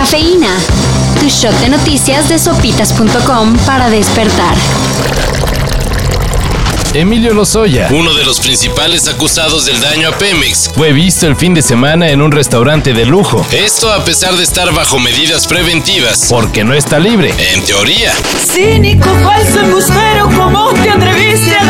Cafeína. Tu shot de noticias de sopitas.com para despertar. Emilio Lozoya, uno de los principales acusados del daño a Pemex, fue visto el fin de semana en un restaurante de lujo. Esto a pesar de estar bajo medidas preventivas. Porque no está libre. En teoría. Cínico, falso embustero, ¿cómo te atreviste a?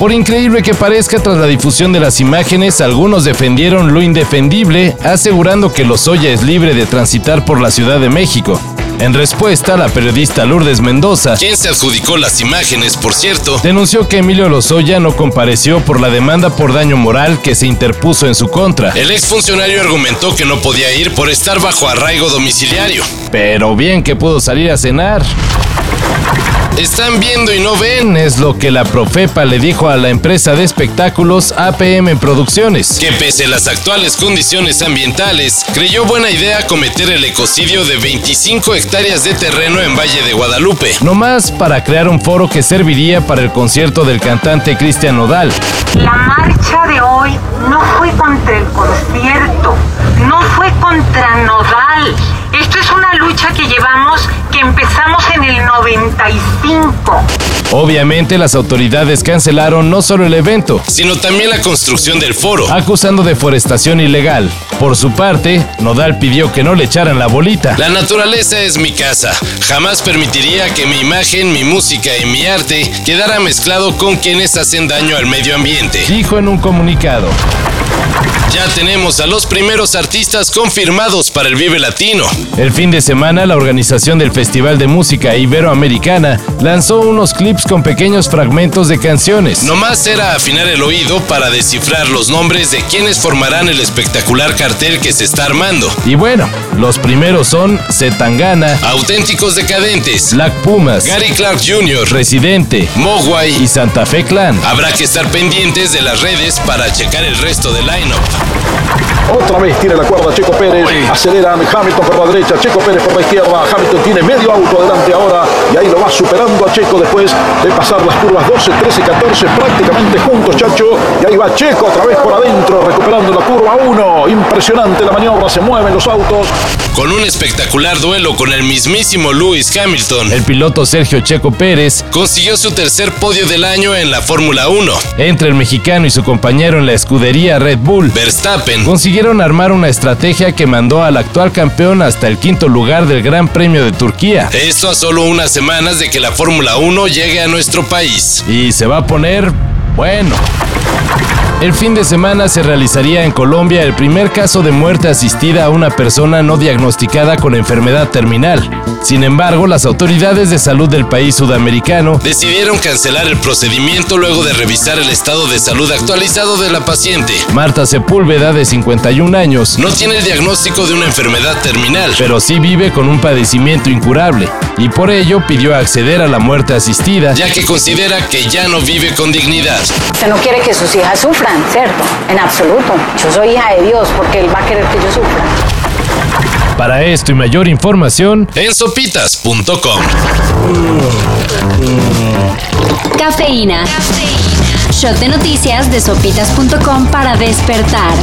Por increíble que parezca, tras la difusión de las imágenes, algunos defendieron lo indefendible, asegurando que Lozoya es libre de transitar por la Ciudad de México. En respuesta, la periodista Lourdes Mendoza, quien se adjudicó las imágenes, por cierto, denunció que Emilio Lozoya no compareció por la demanda por daño moral que se interpuso en su contra. El exfuncionario argumentó que no podía ir por estar bajo arraigo domiciliario. Pero bien que pudo salir a cenar. Están viendo y no ven, es lo que la Profepa le dijo a la empresa de espectáculos APM Producciones. Que pese a las actuales condiciones ambientales, creyó buena idea cometer el ecocidio de 25 hectáreas de terreno en Valle de Guadalupe. No más para crear un foro que serviría para el concierto del cantante Cristian Nodal. La marcha de hoy no fue contra el concierto, no fue contra Nodal. Esto es una lucha que llevamos, que el distinto. Obviamente las autoridades cancelaron no solo el evento, sino también la construcción del foro, acusando deforestación ilegal. Por su parte, Nodal pidió que no le echaran la bolita. La naturaleza es mi casa. Jamás permitiría que mi imagen, mi música y mi arte quedara mezclado con quienes hacen daño al medio ambiente. Dijo en un comunicado. Ya tenemos a los primeros artistas confirmados para el Vive Latino. El fin de semana, la organización del Festival de Música Iberoamericana lanzó unos clips con pequeños fragmentos de canciones. Nomás era afinar el oído para descifrar los nombres de quienes formarán el espectacular cartel que se está armando. Y bueno, los primeros son Zetangana, Auténticos Decadentes, Black Pumas, Gary Clark Jr., Residente, Mogwai y Santa Fe Clan. Habrá que estar pendientes de las redes para checar el resto del line-up. Otra vez tira la cuerda Checo Pérez, aceleran Hamilton por la derecha, Checo Pérez por la izquierda, Hamilton tiene medio auto adelante ahora y ahí lo va superando a Checo después de pasar las curvas 12, 13, 14 prácticamente juntos Chacho y ahí va Checo otra vez por adentro recuperando la curva 1, impresionante la maniobra, se mueven los autos. Con un espectacular duelo con el mismísimo Lewis Hamilton, el piloto Sergio Checo Pérez consiguió su tercer podio del año en la Fórmula 1. Entre el mexicano y su compañero en la escudería Red Bull, Verstappen, consiguieron armar una estrategia que mandó al actual campeón hasta el quinto lugar del Gran Premio de Turquía. Esto a solo unas semanas de que la Fórmula 1 llegue a nuestro país. Y se va a poner bueno. El fin de semana se realizaría en Colombia el primer caso de muerte asistida a una persona no diagnosticada con enfermedad terminal. Sin embargo, las autoridades de salud del país sudamericano decidieron cancelar el procedimiento luego de revisar el estado de salud actualizado de la paciente. Marta Sepúlveda, de 51 años, no tiene el diagnóstico de una enfermedad terminal, pero sí vive con un padecimiento incurable y por ello pidió acceder a la muerte asistida, ya que considera que ya no vive con dignidad. Usted no quiere que sus hijas sufran, ¿cierto? En absoluto. Yo soy hija de Dios porque Él va a querer que yo sufra. Para esto y mayor información, en sopitas.com. Cafeína. Shot de noticias de sopitas.com para despertar.